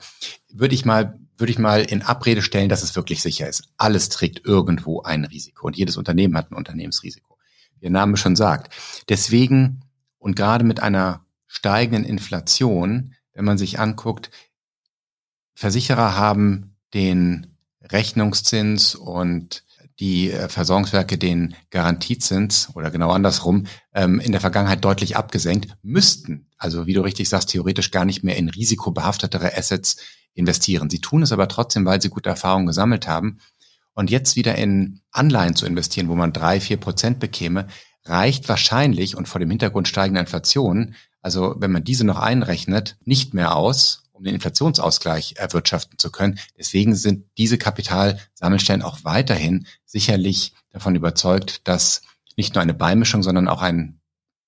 S3: würde ich mal würde ich mal in Abrede stellen, dass es wirklich sicher ist. Alles trägt irgendwo ein Risiko und jedes Unternehmen hat ein Unternehmensrisiko. Wie der Name schon sagt. Deswegen und gerade mit einer steigenden Inflation, wenn man sich anguckt, Versicherer haben den Rechnungszins und die äh, Versorgungswerke den Garantiezins oder genau andersrum ähm, in der Vergangenheit deutlich abgesenkt, müssten, also wie du richtig sagst, theoretisch gar nicht mehr in risikobehaftetere Assets investieren. Sie tun es aber trotzdem, weil sie gute Erfahrungen gesammelt haben. Und jetzt wieder in Anleihen zu investieren, wo man drei, vier Prozent bekäme, reicht wahrscheinlich und vor dem Hintergrund steigender Inflation, also wenn man diese noch einrechnet, nicht mehr aus, um den Inflationsausgleich erwirtschaften zu können. Deswegen sind diese Kapitalsammelstellen auch weiterhin sicherlich davon überzeugt, dass nicht nur eine Beimischung, sondern auch ein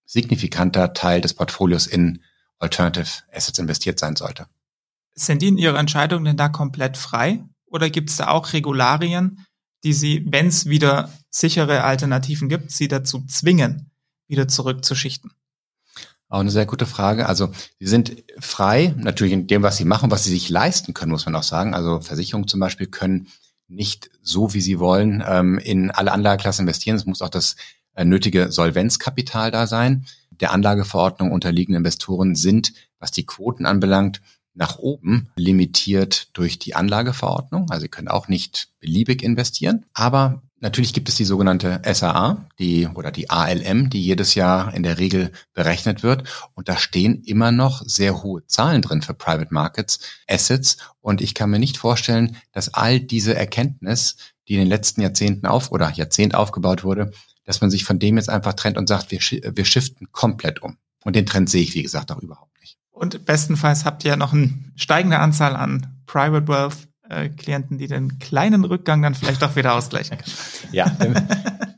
S3: signifikanter Teil des Portfolios in Alternative Assets investiert sein sollte.
S2: Sind Ihnen Ihre Entscheidungen denn da komplett frei? Oder gibt es da auch Regularien, die Sie, wenn es wieder sichere Alternativen gibt, Sie dazu zwingen, wieder zurückzuschichten?
S3: Auch eine sehr gute Frage. Also sie sind frei, natürlich in dem, was sie machen, was sie sich leisten können, muss man auch sagen. Also Versicherungen zum Beispiel können nicht so, wie sie wollen, ähm, in alle Anlageklassen investieren. Es muss auch das äh, nötige Solvenzkapital da sein. Der Anlageverordnung unterliegende Investoren sind, was die Quoten anbelangt, nach oben limitiert durch die Anlageverordnung. Also sie können auch nicht beliebig investieren. Aber Natürlich gibt es die sogenannte SAA, die oder die ALM, die jedes Jahr in der Regel berechnet wird. Und da stehen immer noch sehr hohe Zahlen drin für Private Markets, Assets. Und ich kann mir nicht vorstellen, dass all diese Erkenntnis, die in den letzten Jahrzehnten auf oder Jahrzehnt aufgebaut wurde, dass man sich von dem jetzt einfach trennt und sagt, wir, wir shiften komplett um. Und den Trend sehe ich, wie gesagt, auch überhaupt nicht.
S2: Und bestenfalls habt ihr noch eine steigende Anzahl an Private Wealth äh, Klienten, die den kleinen Rückgang dann vielleicht auch wieder ausgleichen können.
S3: Ja,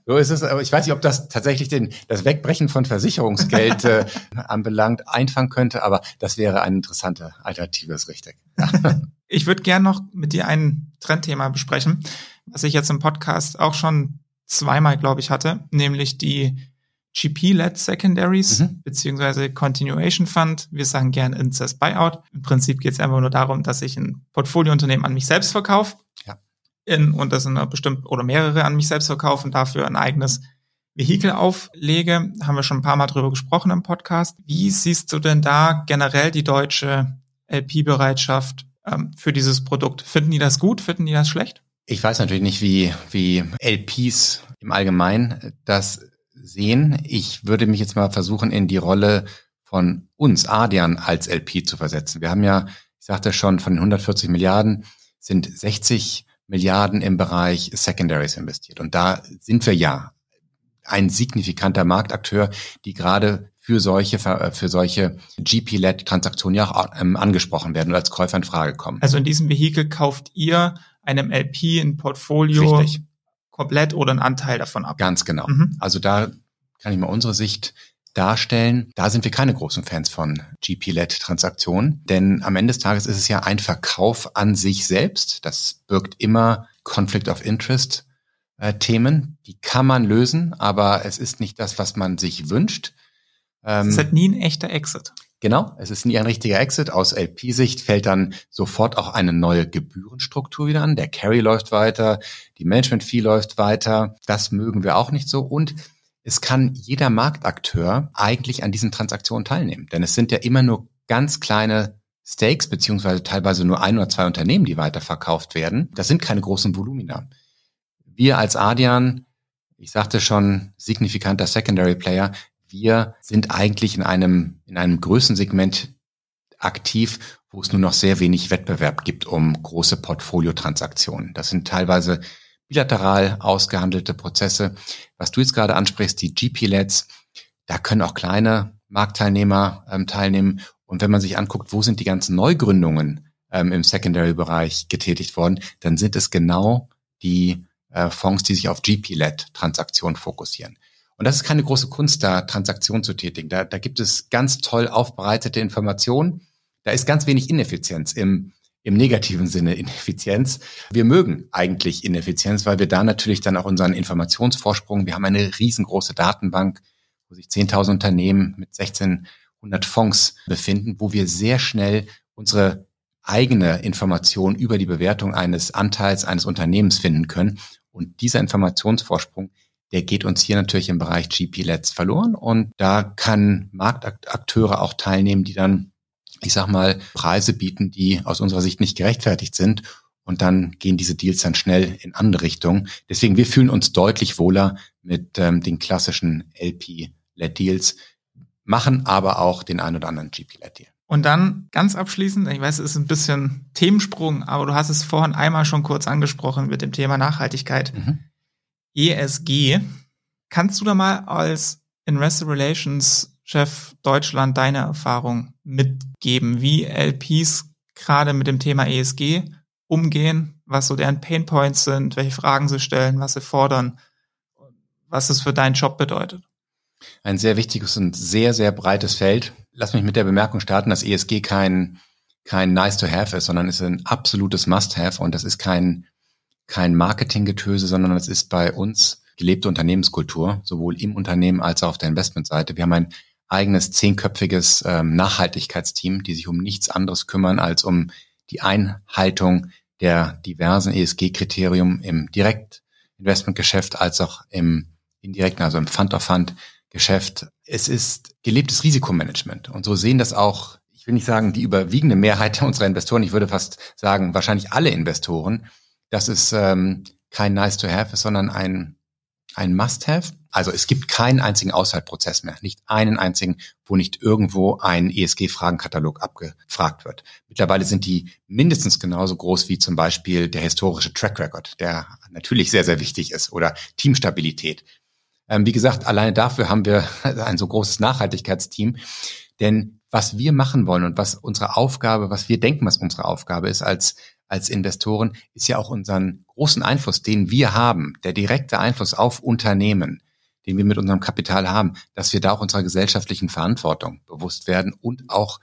S3: so ist es. Aber ich weiß nicht, ob das tatsächlich den, das Wegbrechen von Versicherungsgeld äh, anbelangt, einfangen könnte, aber das wäre eine interessante Alternative, ist richtig. Ja.
S2: Ich würde gern noch mit dir ein Trendthema besprechen, was ich jetzt im Podcast auch schon zweimal, glaube ich, hatte, nämlich die GP-led Secondaries mhm. beziehungsweise Continuation Fund. Wir sagen gern Incest Buyout. Im Prinzip geht es einfach nur darum, dass ich ein Portfoliounternehmen an mich selbst verkaufe. Ja. In, und das in einer bestimmten oder mehrere an mich selbst verkaufe und dafür ein eigenes Vehikel auflege. Haben wir schon ein paar Mal drüber gesprochen im Podcast. Wie siehst du denn da generell die deutsche LP-Bereitschaft ähm, für dieses Produkt? Finden die das gut? Finden die das schlecht?
S3: Ich weiß natürlich nicht, wie, wie LPs im Allgemeinen das sehen. Ich würde mich jetzt mal versuchen, in die Rolle von uns, Adian, als LP zu versetzen. Wir haben ja, ich sagte schon, von den 140 Milliarden sind 60 Milliarden im Bereich Secondaries investiert. Und da sind wir ja ein signifikanter Marktakteur, die gerade für solche, für solche GP-led-Transaktionen ja auch ähm, angesprochen werden und als Käufer in Frage kommen.
S2: Also in diesem Vehikel kauft ihr einem LP ein Portfolio Richtig komplett oder einen Anteil davon ab.
S3: Ganz genau. Mhm. Also da kann ich mal unsere Sicht darstellen. Da sind wir keine großen Fans von GP-led-Transaktionen, denn am Ende des Tages ist es ja ein Verkauf an sich selbst. Das birgt immer Conflict of Interest äh, Themen. Die kann man lösen, aber es ist nicht das, was man sich wünscht.
S2: Ähm, es ist halt nie ein echter Exit.
S3: Genau, es ist nie ein richtiger Exit. Aus LP-Sicht fällt dann sofort auch eine neue Gebührenstruktur wieder an. Der Carry läuft weiter, die Management-Fee läuft weiter. Das mögen wir auch nicht so. Und es kann jeder Marktakteur eigentlich an diesen Transaktionen teilnehmen. Denn es sind ja immer nur ganz kleine Stakes, beziehungsweise teilweise nur ein oder zwei Unternehmen, die weiterverkauft werden. Das sind keine großen Volumina. Wir als Adian, ich sagte schon, signifikanter Secondary Player, wir sind eigentlich in einem, in einem Größensegment aktiv, wo es nur noch sehr wenig Wettbewerb gibt um große Portfoliotransaktionen. Das sind teilweise bilateral ausgehandelte Prozesse. Was du jetzt gerade ansprichst, die GP-Leds, da können auch kleine Marktteilnehmer ähm, teilnehmen. Und wenn man sich anguckt, wo sind die ganzen Neugründungen ähm, im Secondary-Bereich getätigt worden, dann sind es genau die äh, Fonds, die sich auf GP-Led-Transaktionen fokussieren. Und das ist keine große Kunst, da Transaktionen zu tätigen. Da, da gibt es ganz toll aufbereitete Informationen. Da ist ganz wenig Ineffizienz im, im negativen Sinne Ineffizienz. Wir mögen eigentlich Ineffizienz, weil wir da natürlich dann auch unseren Informationsvorsprung, wir haben eine riesengroße Datenbank, wo sich 10.000 Unternehmen mit 1600 Fonds befinden, wo wir sehr schnell unsere eigene Informationen über die Bewertung eines Anteils eines Unternehmens finden können. Und dieser Informationsvorsprung, der geht uns hier natürlich im Bereich GP-Lets verloren. Und da kann Marktakteure auch teilnehmen, die dann, ich sag mal, Preise bieten, die aus unserer Sicht nicht gerechtfertigt sind. Und dann gehen diese Deals dann schnell in andere Richtungen. Deswegen, wir fühlen uns deutlich wohler mit ähm, den klassischen LP-Led-Deals, machen aber auch den ein oder anderen GP-Led-Deal.
S2: Und dann ganz abschließend, ich weiß, es ist ein bisschen Themensprung, aber du hast es vorhin einmal schon kurz angesprochen mit dem Thema Nachhaltigkeit. Mhm. ESG. Kannst du da mal als Investor Relations Chef Deutschland deine Erfahrung mitgeben, wie LPs gerade mit dem Thema ESG umgehen, was so deren Pain Points sind, welche Fragen sie stellen, was sie fordern, was es für deinen Job bedeutet?
S3: Ein sehr wichtiges und sehr, sehr breites Feld. Lass mich mit der Bemerkung starten, dass ESG kein, kein nice to have ist, sondern ist ein absolutes must have und das ist kein, kein Marketinggetöse, sondern es ist bei uns gelebte Unternehmenskultur, sowohl im Unternehmen als auch auf der Investmentseite. Wir haben ein eigenes zehnköpfiges ähm, Nachhaltigkeitsteam, die sich um nichts anderes kümmern als um die Einhaltung der diversen ESG-Kriterien im Direktinvestmentgeschäft als auch im indirekten, also im Fund-of-Fund Geschäft. Es ist gelebtes Risikomanagement. Und so sehen das auch, ich will nicht sagen, die überwiegende Mehrheit unserer Investoren, ich würde fast sagen, wahrscheinlich alle Investoren, dass es ähm, kein Nice to Have ist, sondern ein, ein Must Have. Also es gibt keinen einzigen Auswahlprozess mehr, nicht einen einzigen, wo nicht irgendwo ein ESG-Fragenkatalog abgefragt wird. Mittlerweile sind die mindestens genauso groß wie zum Beispiel der historische Track Record, der natürlich sehr, sehr wichtig ist, oder Teamstabilität. Ähm, wie gesagt, alleine dafür haben wir ein so großes Nachhaltigkeitsteam. Denn was wir machen wollen und was unsere Aufgabe, was wir denken, was unsere Aufgabe ist als, als Investoren, ist ja auch unseren großen Einfluss, den wir haben, der direkte Einfluss auf Unternehmen, den wir mit unserem Kapital haben, dass wir da auch unserer gesellschaftlichen Verantwortung bewusst werden und auch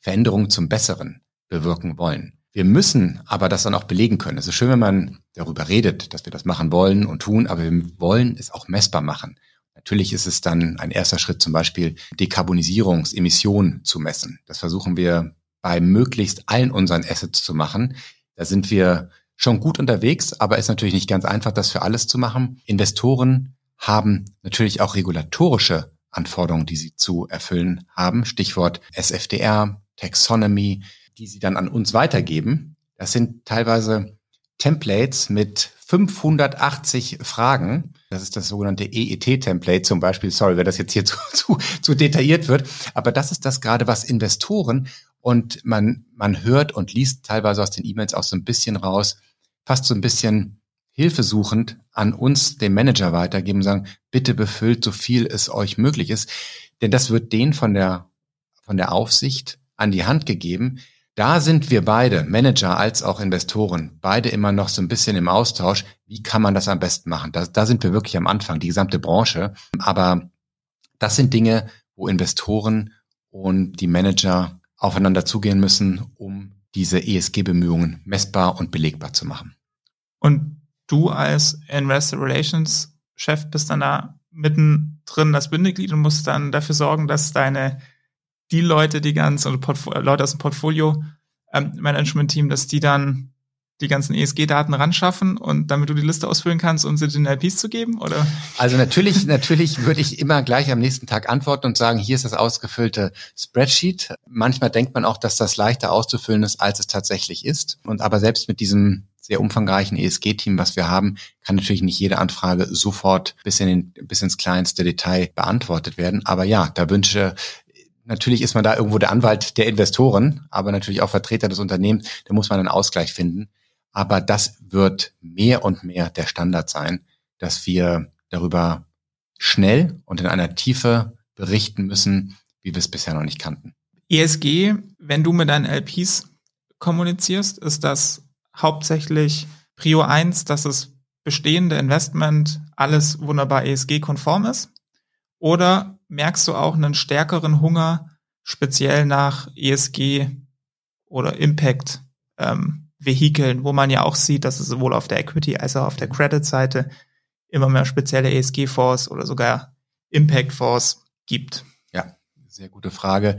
S3: Veränderungen zum Besseren bewirken wollen. Wir müssen aber das dann auch belegen können. Es ist schön, wenn man darüber redet, dass wir das machen wollen und tun, aber wir wollen es auch messbar machen. Natürlich ist es dann ein erster Schritt, zum Beispiel Dekarbonisierungsemissionen zu messen. Das versuchen wir bei möglichst allen unseren Assets zu machen. Da sind wir schon gut unterwegs, aber ist natürlich nicht ganz einfach, das für alles zu machen. Investoren haben natürlich auch regulatorische Anforderungen, die sie zu erfüllen haben. Stichwort SFDR, Taxonomy, die sie dann an uns weitergeben. Das sind teilweise Templates mit 580 Fragen. Das ist das sogenannte EET-Template zum Beispiel. Sorry, wenn das jetzt hier zu, zu, zu detailliert wird. Aber das ist das gerade, was Investoren und man, man hört und liest teilweise aus den E-Mails auch so ein bisschen raus, fast so ein bisschen hilfesuchend an uns, dem Manager weitergeben und sagen, bitte befüllt so viel es euch möglich ist. Denn das wird denen von der, von der Aufsicht an die Hand gegeben, da sind wir beide, Manager als auch Investoren, beide immer noch so ein bisschen im Austausch. Wie kann man das am besten machen? Da, da sind wir wirklich am Anfang, die gesamte Branche. Aber das sind Dinge, wo Investoren und die Manager aufeinander zugehen müssen, um diese ESG-Bemühungen messbar und belegbar zu machen.
S2: Und du als Investor Relations Chef bist dann da mittendrin das Bindeglied und musst dann dafür sorgen, dass deine die Leute, die ganzen oder Leute aus dem Portfolio ähm, dass die dann die ganzen ESG-Daten ranschaffen und damit du die Liste ausfüllen kannst, um sie den LPs zu geben, oder?
S3: Also natürlich, natürlich würde ich immer gleich am nächsten Tag antworten und sagen, hier ist das ausgefüllte Spreadsheet. Manchmal denkt man auch, dass das leichter auszufüllen ist, als es tatsächlich ist. Und aber selbst mit diesem sehr umfangreichen ESG-Team, was wir haben, kann natürlich nicht jede Anfrage sofort bis, in den, bis ins kleinste Detail beantwortet werden. Aber ja, da wünsche Natürlich ist man da irgendwo der Anwalt der Investoren, aber natürlich auch Vertreter des Unternehmens. Da muss man einen Ausgleich finden. Aber das wird mehr und mehr der Standard sein, dass wir darüber schnell und in einer Tiefe berichten müssen, wie wir es bisher noch nicht kannten.
S2: ESG, wenn du mit deinen LPs kommunizierst, ist das hauptsächlich Prio 1, dass das bestehende Investment alles wunderbar ESG-konform ist? Oder merkst du auch einen stärkeren Hunger, speziell nach ESG oder Impact ähm, Vehikeln, wo man ja auch sieht, dass es sowohl auf der Equity als auch auf der Credit-Seite immer mehr spezielle ESG-Fonds oder sogar Impact-Fonds gibt?
S3: Ja, sehr gute Frage.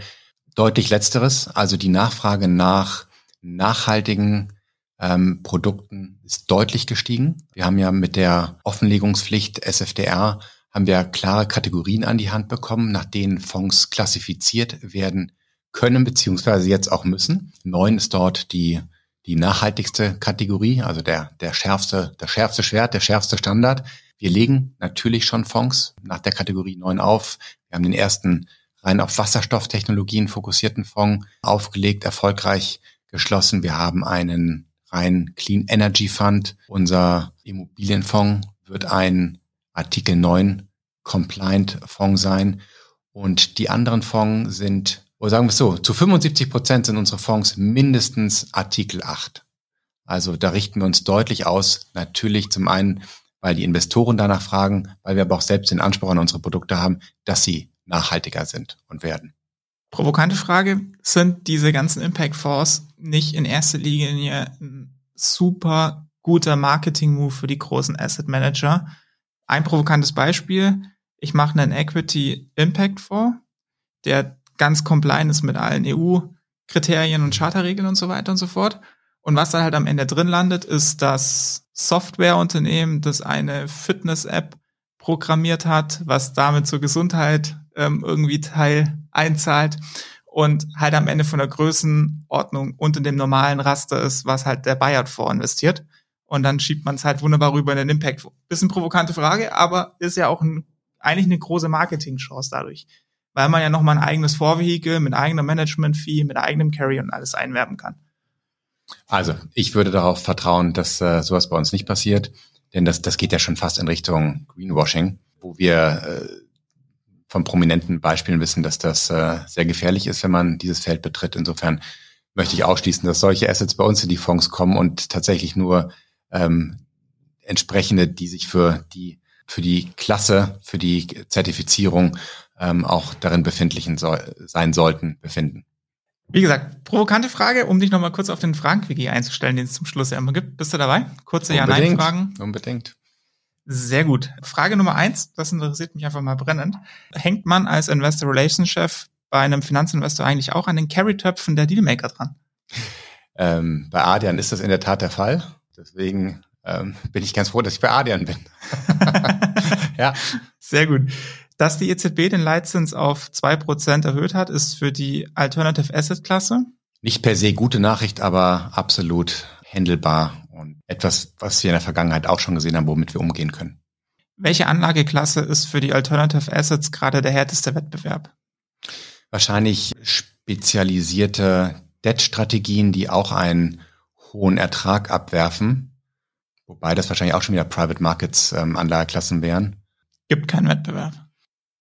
S3: Deutlich letzteres, also die Nachfrage nach nachhaltigen ähm, Produkten ist deutlich gestiegen. Wir haben ja mit der Offenlegungspflicht SFDR haben wir klare Kategorien an die Hand bekommen, nach denen Fonds klassifiziert werden können, beziehungsweise jetzt auch müssen. Neun ist dort die, die nachhaltigste Kategorie, also der, der schärfste, der schärfste Schwert, der schärfste Standard. Wir legen natürlich schon Fonds nach der Kategorie 9 auf. Wir haben den ersten rein auf Wasserstofftechnologien fokussierten Fonds aufgelegt, erfolgreich geschlossen. Wir haben einen rein Clean Energy Fund. Unser Immobilienfonds wird ein Artikel 9 Compliant Fonds sein. Und die anderen Fonds sind, oder sagen wir es so, zu 75 Prozent sind unsere Fonds mindestens Artikel 8. Also da richten wir uns deutlich aus. Natürlich zum einen, weil die Investoren danach fragen, weil wir aber auch selbst den Anspruch an unsere Produkte haben, dass sie nachhaltiger sind und werden.
S2: Provokante Frage, sind diese ganzen Impact Fonds nicht in erster Linie ein super guter Marketing-Move für die großen Asset Manager? Ein provokantes Beispiel. Ich mache einen Equity Impact Fonds, der ganz compliant ist mit allen EU-Kriterien und Charterregeln und so weiter und so fort. Und was da halt am Ende drin landet, ist das Softwareunternehmen, das eine Fitness-App programmiert hat, was damit zur Gesundheit ähm, irgendwie Teil einzahlt und halt am Ende von der Größenordnung unter dem normalen Raster ist, was halt der Buyout vorinvestiert. Und dann schiebt man es halt wunderbar rüber in den Impact. Bisschen provokante Frage, aber ist ja auch ein, eigentlich eine große Marketing-Chance dadurch. Weil man ja nochmal ein eigenes Vorvehikel mit eigener Management-Fee, mit eigenem Carry und alles einwerben kann.
S3: Also, ich würde darauf vertrauen, dass äh, sowas bei uns nicht passiert, denn das, das geht ja schon fast in Richtung Greenwashing, wo wir äh, von prominenten Beispielen wissen, dass das äh, sehr gefährlich ist, wenn man dieses Feld betritt. Insofern möchte ich ausschließen, dass solche Assets bei uns in die Fonds kommen und tatsächlich nur ähm, entsprechende, die sich für die für die Klasse, für die Zertifizierung ähm, auch darin befindlichen soll, sein sollten, befinden.
S2: Wie gesagt, provokante Frage, um dich nochmal kurz auf den Fragenquickie einzustellen, den es zum Schluss ja immer gibt. Bist du dabei? Kurze Ja-Nein-Fragen.
S3: Unbedingt.
S2: Sehr gut. Frage Nummer eins, das interessiert mich einfach mal brennend. Hängt man als Investor Relations Chef bei einem Finanzinvestor eigentlich auch an den Carry-Töpfen der Dealmaker dran?
S3: Ähm, bei Adrian ist das in der Tat der Fall. Deswegen ähm, bin ich ganz froh, dass ich bei Adrian bin.
S2: ja. Sehr gut. Dass die EZB den Leitzins auf zwei Prozent erhöht hat, ist für die Alternative Asset Klasse.
S3: Nicht per se gute Nachricht, aber absolut händelbar und etwas, was wir in der Vergangenheit auch schon gesehen haben, womit wir umgehen können.
S2: Welche Anlageklasse ist für die Alternative Assets gerade der härteste Wettbewerb?
S3: Wahrscheinlich spezialisierte Debt-Strategien, die auch einen hohen Ertrag abwerfen, wobei das wahrscheinlich auch schon wieder Private Markets ähm, Anlageklassen wären.
S2: Gibt keinen Wettbewerb.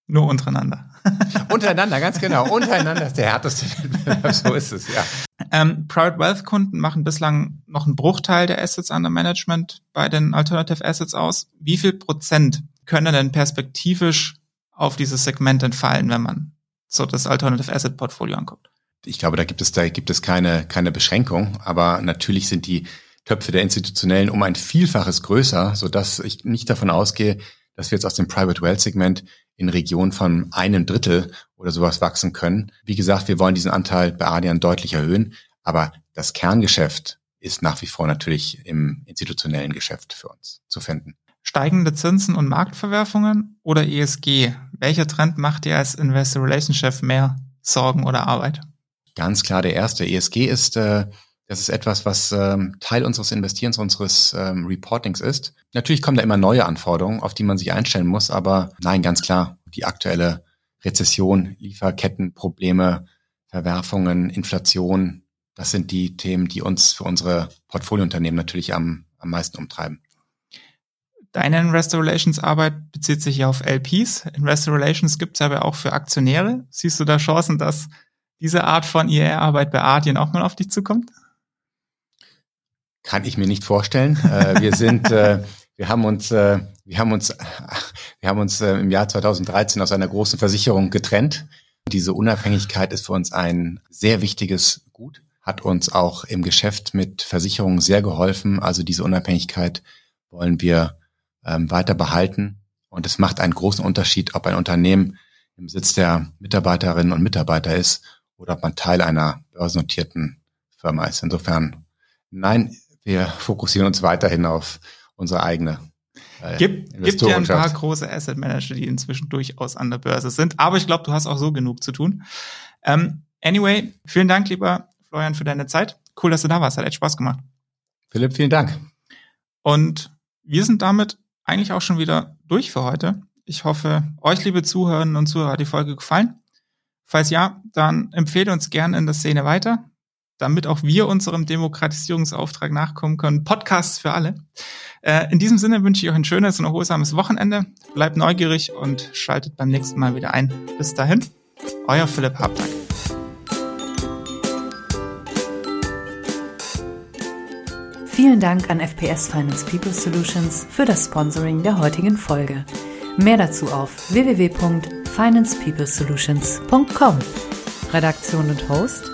S2: Nur untereinander.
S3: untereinander, ganz genau. Untereinander ist der härteste Wettbewerb, so ist es, ja.
S2: Ähm, Private Wealth Kunden machen bislang noch einen Bruchteil der Assets under Management bei den Alternative Assets aus. Wie viel Prozent können denn perspektivisch auf dieses Segment entfallen, wenn man so das Alternative Asset Portfolio anguckt?
S3: Ich glaube, da gibt es, da gibt es keine, keine Beschränkung, aber natürlich sind die Töpfe der Institutionellen um ein Vielfaches größer, so dass ich nicht davon ausgehe, dass wir jetzt aus dem Private Wealth Segment in Regionen von einem Drittel oder sowas wachsen können. Wie gesagt, wir wollen diesen Anteil bei Adian deutlich erhöhen, aber das Kerngeschäft ist nach wie vor natürlich im institutionellen Geschäft für uns zu finden.
S2: Steigende Zinsen und Marktverwerfungen oder ESG? Welcher Trend macht dir als Investor Relations Chef mehr Sorgen oder Arbeit?
S3: Ganz klar der erste. ESG ist äh, das ist etwas, was ähm, Teil unseres Investierens, unseres ähm, Reportings ist. Natürlich kommen da immer neue Anforderungen, auf die man sich einstellen muss, aber nein, ganz klar, die aktuelle Rezession, Lieferkettenprobleme, Verwerfungen, Inflation, das sind die Themen, die uns für unsere Portfoliounternehmen natürlich am, am meisten umtreiben.
S2: Deine Investor Relations Arbeit bezieht sich ja auf LPs. Investor Relations gibt es aber auch für Aktionäre. Siehst du da Chancen, dass diese Art von IR-Arbeit bei Adyen auch mal auf dich zukommt?
S3: Kann ich mir nicht vorstellen. äh, wir sind, äh, wir haben uns, äh, wir haben uns, wir haben uns äh, im Jahr 2013 aus einer großen Versicherung getrennt. Diese Unabhängigkeit ist für uns ein sehr wichtiges Gut, hat uns auch im Geschäft mit Versicherungen sehr geholfen. Also diese Unabhängigkeit wollen wir ähm, weiter behalten. Und es macht einen großen Unterschied, ob ein Unternehmen im Sitz der Mitarbeiterinnen und Mitarbeiter ist oder ob man Teil einer börsennotierten Firma ist. Insofern, nein, wir fokussieren uns weiterhin auf unsere eigene
S2: äh, gibt, gibt ja ein paar große Asset Manager, die inzwischen durchaus an der Börse sind. Aber ich glaube, du hast auch so genug zu tun. Ähm, anyway, vielen Dank, lieber Florian, für deine Zeit. Cool, dass du da warst. Hat echt Spaß gemacht.
S3: Philipp, vielen Dank.
S2: Und wir sind damit eigentlich auch schon wieder durch für heute. Ich hoffe, euch, liebe Zuhörerinnen und Zuhörer, hat die Folge gefallen. Falls ja, dann empfehle uns gerne in der Szene weiter, damit auch wir unserem Demokratisierungsauftrag nachkommen können. Podcasts für alle. Äh, in diesem Sinne wünsche ich euch ein schönes und erholsames Wochenende. Bleibt neugierig und schaltet beim nächsten Mal wieder ein. Bis dahin, euer Philipp Habtag.
S1: Vielen Dank an FPS Finance People Solutions für das Sponsoring der heutigen Folge. Mehr dazu auf www.financepeoplesolutions.com. Redaktion und Host